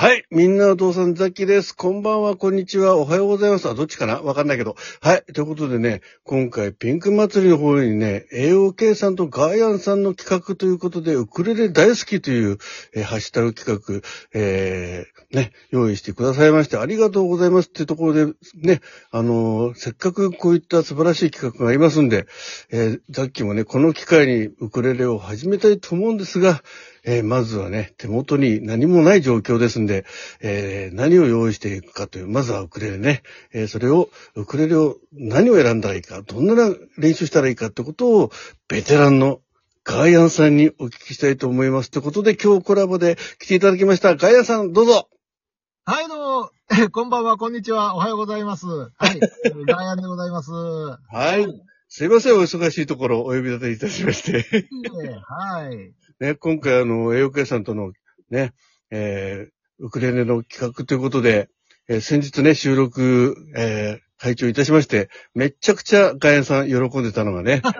はい。みんなお父さんザッキーです。こんばんは、こんにちは、おはようございます。あ、どっちかな？わかんないけど。はい。ということでね、今回ピンク祭りの方にね、AOK さんとガーヤンさんの企画ということで、ウクレレ大好きという、えーハッシュタグ企画、えー、ね、用意してくださいまして、ありがとうございますっていうところで、ね、あのーせっかくこういった素晴らしい企画がありますんで、えーザッキーもね、この機会にウクレレを始めたいと思うんですが、えーまずはね、手元に何もない状況ですんで、えー何を用意していくかという、まずはウクレレね、えーそれを、ウクレレを何を選んだらいいか、どんな練習したらいいかってことを、ベテランのガーヤンさんにお聞きしたいと思います。ということで、今日コラボで来ていただきました。ガーヤンさん、どうぞはい、どうも、え こんばんは、こんにちは、おはようございます。はい、ガーヤンでございます。ははい。すいません、お忙しいところお呼び立ていたしまして。はい。ね、今回あの、栄養家さんとのね、えーウクレレの企画ということで、えー先日ね、収録、えー会長いたしまして、めっちゃくちゃガヤンさん喜んでたのがね、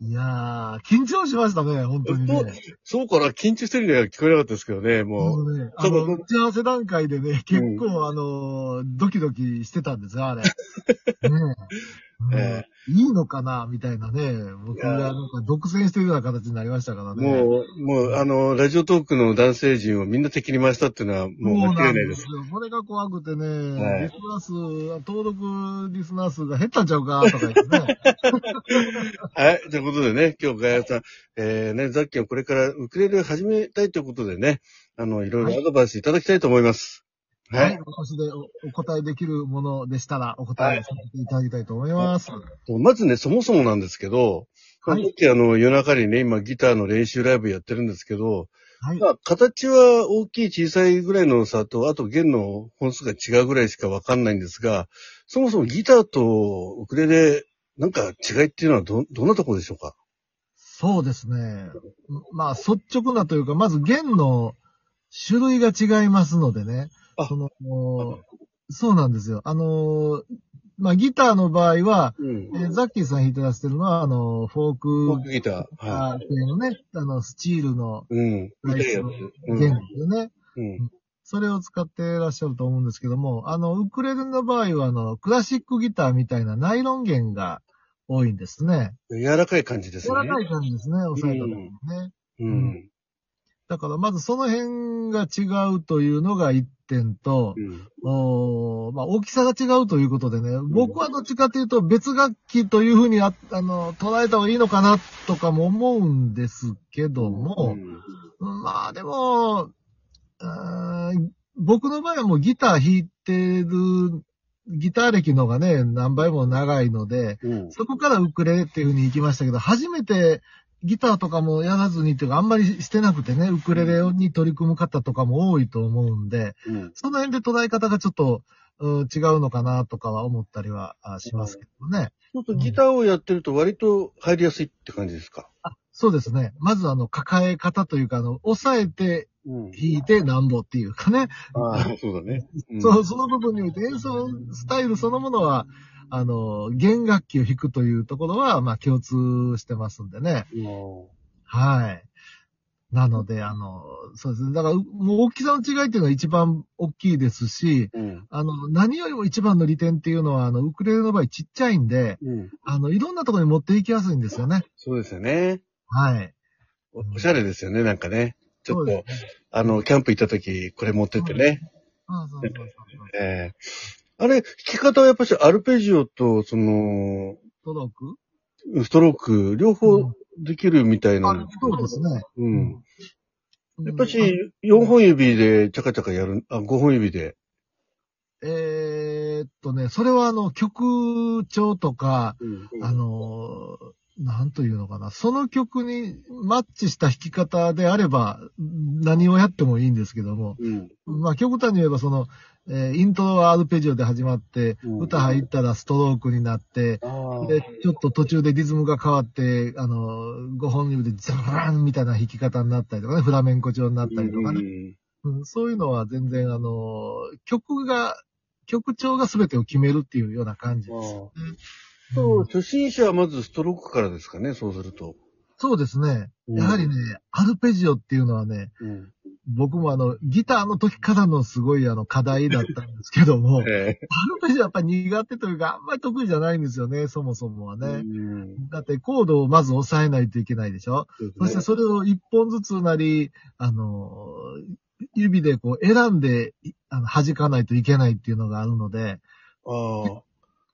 いやー、緊張しましたね、本当にね。そうかな、緊張してるには聞こえなかったですけどね、もう。ね、あの、打ち合わせ段階でね、結構、あの、ドキドキしてたんですよ、あれ。ねえ。うんえいいのかなみたいなね。僕がなんか独占してるような形になりましたからね。もう、もう、あの、ラジオトークの男性陣をみんな敵に回したっていうのは、もう間違いないです。そうなんよ。これが怖くてね、はいリスナー数、登録リスナー数が減ったんちゃうかとか言ってね。はい。ということでね、今日ガヤンさん、えー、ね、ザッキーはこれからウクレレを始めたいということでね、あの、いろいろアドバイスいただきたいと思います。ははいい。。私でおお答えできるものでしたら、お答えさせていただきたいと思います。とまずね、そもそもなんですけど、はいあの、夜中にね、今ギターの練習ライブやってるんですけど、はい。まあ、形は大きい小さいぐらいの差と、あと弦の本数が違うぐらいしかわかんないんですが、そもそもギターとウクレレ、なんか違いっていうのはど、どんなところでしょうか？そうですね。まあ、率直なというか、まず弦の種類が違いますのでね。あその、そうなんですよ。あの、まあ、ギターの場合は、うん。えーザッキーさん弾いてらしてるのは、あの、フォーフォーククギター。はあ系のね、あの、スチールのい。うん。弦ですよね。うん。それを使ってらっしゃると思うんですけども、あの、ウクレレの場合は、あの、クラシックギターみたいなナイロン弦が多いんですね。柔らかい感じですね。柔らかい感じですね、押さえた時にね。うん。だから、まずその辺が違うというのが一点と、うん。おーまあ、大きさが違うということでね、僕はどっちかというと別楽器というふうにああの捉えた方がいいのかなとかも思うんですけども、まあでも、僕の場合はもうギター弾いてる、ギター歴の方がね、何倍も長いので、うん。そこからウクレレっていうふうに行きましたけど、初めてギターとかもやらずにっていうか、あんまりしてなくてね、ウクレレに取り組む方とかも多いと思うんで、うん。その辺で捉え方がちょっと、うん違うのかなとかは思ったりはあしますけどね。そうするとギターをやってると割と入りやすいって感じですか？そうですね。まずあの、抱え方というか、あの、押さえてうん。弾いてなんぼっていうかね。ああ、そうだね。うんそう、その部分において演奏スタイルそのものは、あの、弦楽器を弾くというところは、まあ共通してますんでね。うんはい。なので、あの、そうですね。だから、うもう大きさの違いっていうのが一番大きいですし、うん。あの、何よりも一番の利点っていうのは、あの、ウクレレの場合ちっちゃいんで、うん。あの、いろんなところに持っていきやすいんですよね。そうですよね。はい。おおしゃれですよね、なんかね。ちょっとねあの、キャンプ行った時、これ持ってってね。そうそうそうそうええあれ、弾き方はやっぱしアルペジオと、その、届くストローク、両方できるみたいなんあです、けどそうですね。うん。うん。やっぱし、4本指でチャカチャカやる、あ、5本指で。えーっとね、それはあの、曲調とか、うんあのー、なんというのかな。その曲にマッチした弾き方であれば、何をやってもいいんですけども、うん。まあ、極端に言えばその、えーイントロはアルペジオで始まって、うん歌入ったらストロークになって。で、ちょっと途中でリズムが変わって、あの、5本指でザランみたいな弾き方になったりとかね、フラメンコ調になったりとかね。うんうんそういうのは全然、あの、曲が、曲調が全てを決めるっていうような感じです。ああそう、初心者はまずストロークからですかね、そうすると。そうですね。うんやはりね、アルペジオっていうのはね、うん。僕もあの、ギターの時からのすごいあの、課題だったんですけども、えアルペジオやっぱり苦手というか、あんまり得意じゃないんですよね、そもそもはえね。うんだってコードをまず押さえないといけないでしょそしてそうですね。それを一本ずつなり、あの、指でこう選んで、いあの弾かないといけないっていうのがあるので、ああ。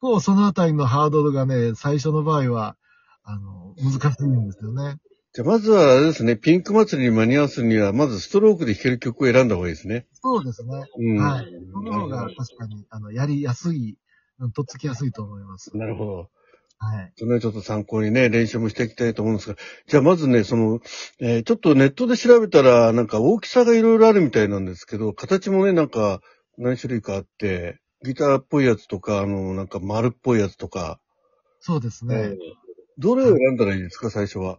こうそのあたりのハードルがね、最初の場合は、あの、難しいんですよね。じゃあ、まずはあれですね、ピンク祭りに間に合わすには、まずストロークで弾ける曲を選んだ方がいいですね。そうですね。うん。はい。その方が確かに、あの、やりやすい、うんとっつきやすいと思います。なるほど。はい。それはちょっと参考にね、練習もしていきたいと思うんですが。じゃあまずね、その、えーちょっとネットで調べたら、なんか大きさがいろいろあるみたいなんですけど、形もね、なんか何種類かあって、ギターっぽいやつとか、あの、なんか丸っぽいやつとか。そうですね。どれを選んだらいいですか、最初は？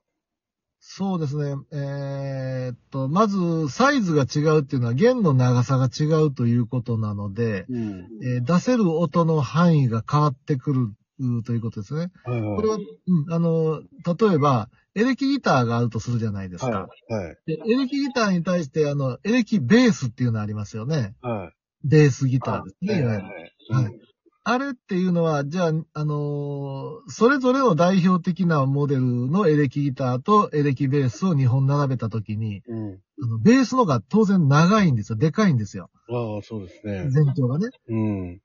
そうですね。えーっと、まず、サイズが違うっていうのは、弦の長さが違うということなので、うん。えー出せる音の範囲が変わってくるうということですね。はいはい。これは、うん、あの、例えば、エレキギターがあるとするじゃないですか。はい。はい。でエレキギターに対して、あの、エレキベースっていうのありますよね。はい。ベースギターですね。はいはいはいあれっていうのは、じゃあ、あのーそれぞれの代表的なモデルのエレキギターとエレキベースを2本並べたときに、うん。あの、ベースのが当然長いんですよ。でかいんですよ。ああ、そうですね。全長がね。うん。で、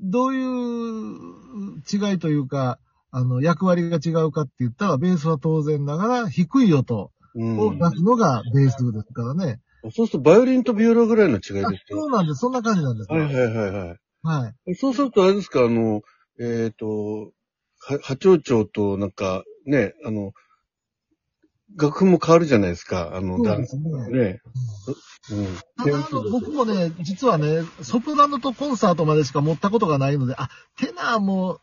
どういう違いというか、あの、役割が違うかって言ったら、ベースは当然ながら低い音うん。を出すのがベースですからね。そうすると、バイオリンとビオラぐらいの違いですあよ。そうなんです。そんな感じなんですよ。はいはいはいはい。はい。そうすると、あれですか、あの、えっ、と、は波長長と、なんか、ね、あの、楽譜も変わるじゃないですか、あの、そうだですね。ね。うん。ただ、あの、僕もね、実はね、ソプラノとコンサートまでしか持ったことがないので、あ、テナーも、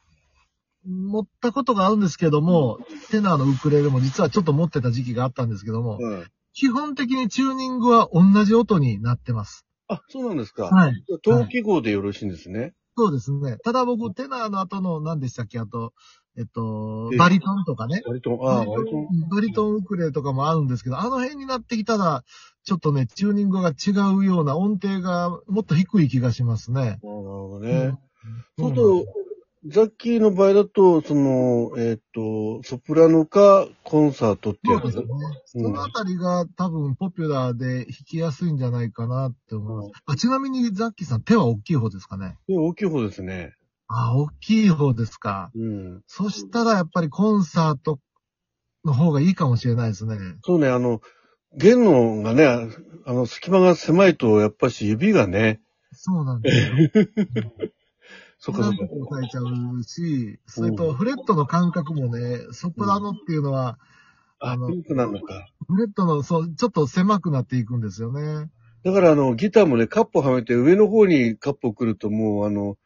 持ったことがあるんですけども、テナーのウクレレも実はちょっと持ってた時期があったんですけども、はい。基本的にチューニングは同じ音になってます。あ、そうなんですか。はい。同記号でよろしいんですね。そうですね。ただ僕、テナーの後の何でしたっけ？あと、えっとえ、バリトンとかね。割と、ああ、割と。バリトンウクレレとかもあるんですけど、あの辺になってきたら、ちょっとね、チューニングが違うような音程がもっと低い気がしますね。なるほどね。うんそうすると、ザッキーの場合だと、その、えっ、と、ソプラノかコンサートってやつ？そうですね。そのあたりが多分ポピュラーで弾きやすいんじゃないかなって思います。あちなみにザッキーさん手は大きい方ですかね？で大きい方ですね。あ、大きい方ですか。うん。そしたらやっぱりコンサートの方がいいかもしれないですね。そうね、あの、弦のがね、あの、隙間が狭いと、やっぱし指がね、そうなんですよ。そっかそっかなんと。か押さえちゃうし、それとフレットの感覚もね、ソプラノっていうのは、あ、あのピンクなのか。フレットの、そう、ちょっと狭くなっていくんですよね。だからあの、ギターもね、カップをはめて上の方にカップをくるともうあの、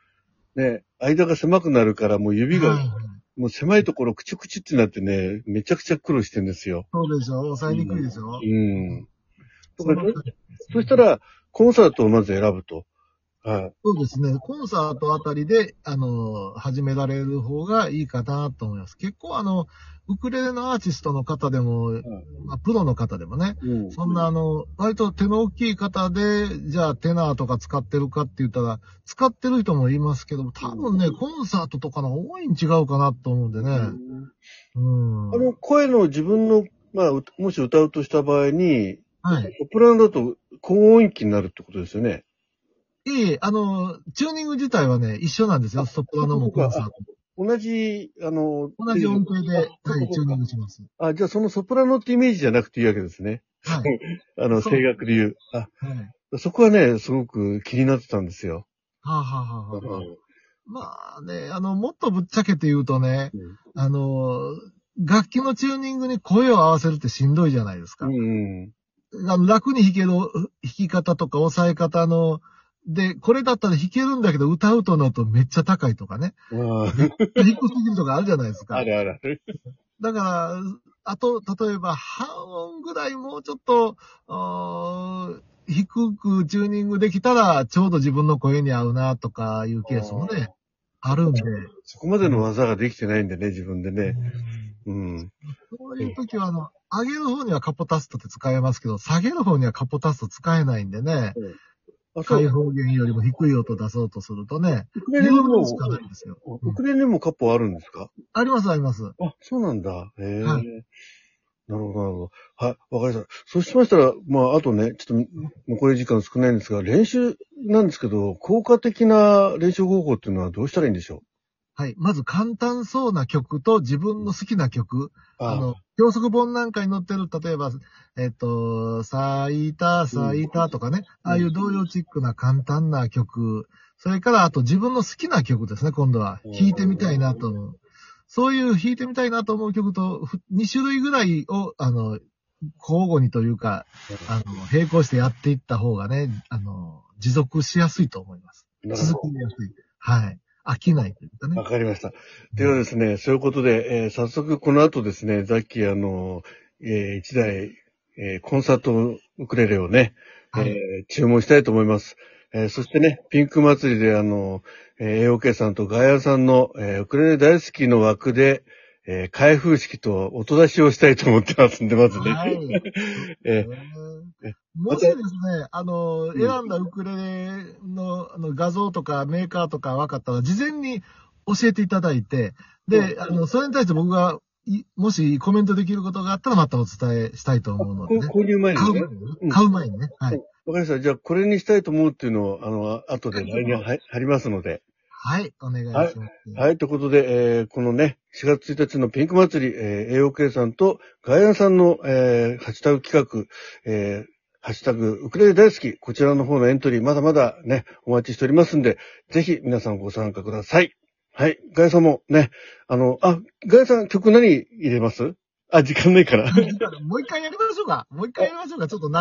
ね、間が狭くなるからもう指が、はいもう狭いところクチュクチュってなってね、めちゃくちゃ苦労してんですよ。そうでしょ？押さえにくいでしょ、うん。そのそしたら、コンサートをまず選ぶと。はい。そうですね。コンサートあたりで、あの、始められる方がいいかなと思います。結構あの、ウクレレのアーティストの方でも、まあ、プロの方でもね、うん。そんなあの、割と手の大きい方で、じゃあテナーとか使ってるかって言ったら、使ってる人もいますけども、多分ね、コンサートとかの多いん違うかなと思うんでね。うん。あの、声の自分の、まあ、うもし歌うとした場合に、はい。ソプラノだと高音域になるってことですよね。いえいえ、あの、チューニング自体はね、一緒なんですよ。ソプラノもコンサート同じ、あの、も。同じ音程で、はい、チューニングします。あ、じゃあそのソプラノってイメージじゃなくていいわけですね。はい。あの、そう声楽で言う。あ、はい。そこはね、すごく気になってたんですよ。はあ、はあはあはあ、まあね、あの、もっとぶっちゃけて言うとね、あの、楽器のチューニングに声を合わせるってしんどいじゃないですか。うん。うん。あの楽に弾ける弾き方とか押さえ方の、で、これだったら弾けるんだけど歌うとなるとめっちゃ高いとかね。あ低すぎるとかあるじゃないですあ、かあ。るあるある。だから、あと、例えば半音ぐらいもうちょっと、低くチューニングできたらちょうど自分の声に合うなとかいうケースもね、あるんで。そこまでの技ができてないんでね、自分でね。うん。そういう時は、あの、上げる方にはカポタストって使えますけど、下げる方にはカポタスト使えないんでね、開。放弦よりも低い音出そうとするとね、ウクレレにも、しかないんですよ。ウクレレにもカポあるんですか？ありますあります。あ、そうなんだ。へえ。はいなるほど、なるほど。はい、わかりました。そうしましたら、まあ、あとね、ちょっと残り時間少ないんですが、練習なんですけど、効果的な練習方法っていうのはどうしたらいいんでしょはい。まず簡単そうな曲と自分の好きな曲。うあの、教則本なんかに載ってる、例えば、えっと、咲いた、咲いたとかね、ああいう童謡チックな簡単な曲。それから、あと自分の好きな曲ですね、今度は。うん弾いてみたいなと思う。そういう弾いてみたいなと思う曲と、2種類ぐらいを、あの、交互にというか、あの、並行してやっていった方がね、あの、持続しやすいと思います。続きやすい。はい。飽きないというかど。ねわ。かりました。ではですね、そういうことで、えー早速この後ですね、さっきあの、えー一台、えーコンサートウクレレをね、はいえー注文したいと思います。えーそしてね、ピンク祭りであの、えー AOK さんとガヤさんの、えーウクレレ大好きの枠で、えー開封式と音出しをしたいと思ってますんで、まずね。はい。ええもしですね、あの、ん選んだウクレレのあの画像とかメーカーとか分かったら、事前に教えていただいて、で、あの、それに対して僕が、いもしコメントできることがあったらまたお伝えしたいと思うのでね。購入前にね買う前。にねうん。買う前にね。はい。わかりました。じゃあ、これにしたいと思うっていうのを、あの、後で LINE に貼貼りますので。はい。お願いします。はい、ということで、えーこのね、4月1日のピンク祭り、えー AOK さんとガイアンさんの、えーハッシュタグ企画、えーハッシュタグ、ウクレレ大好き、こちらの方のエントリー、まだまだね、お待ちしておりますんで、ぜひ皆さんご参加ください。はい、ガイアンさんもね、あの、あ、ガイアンさん曲何入れます？あ、時間ないから。もう一回やりましょうか。もう一回やりましょうか。ちょっと長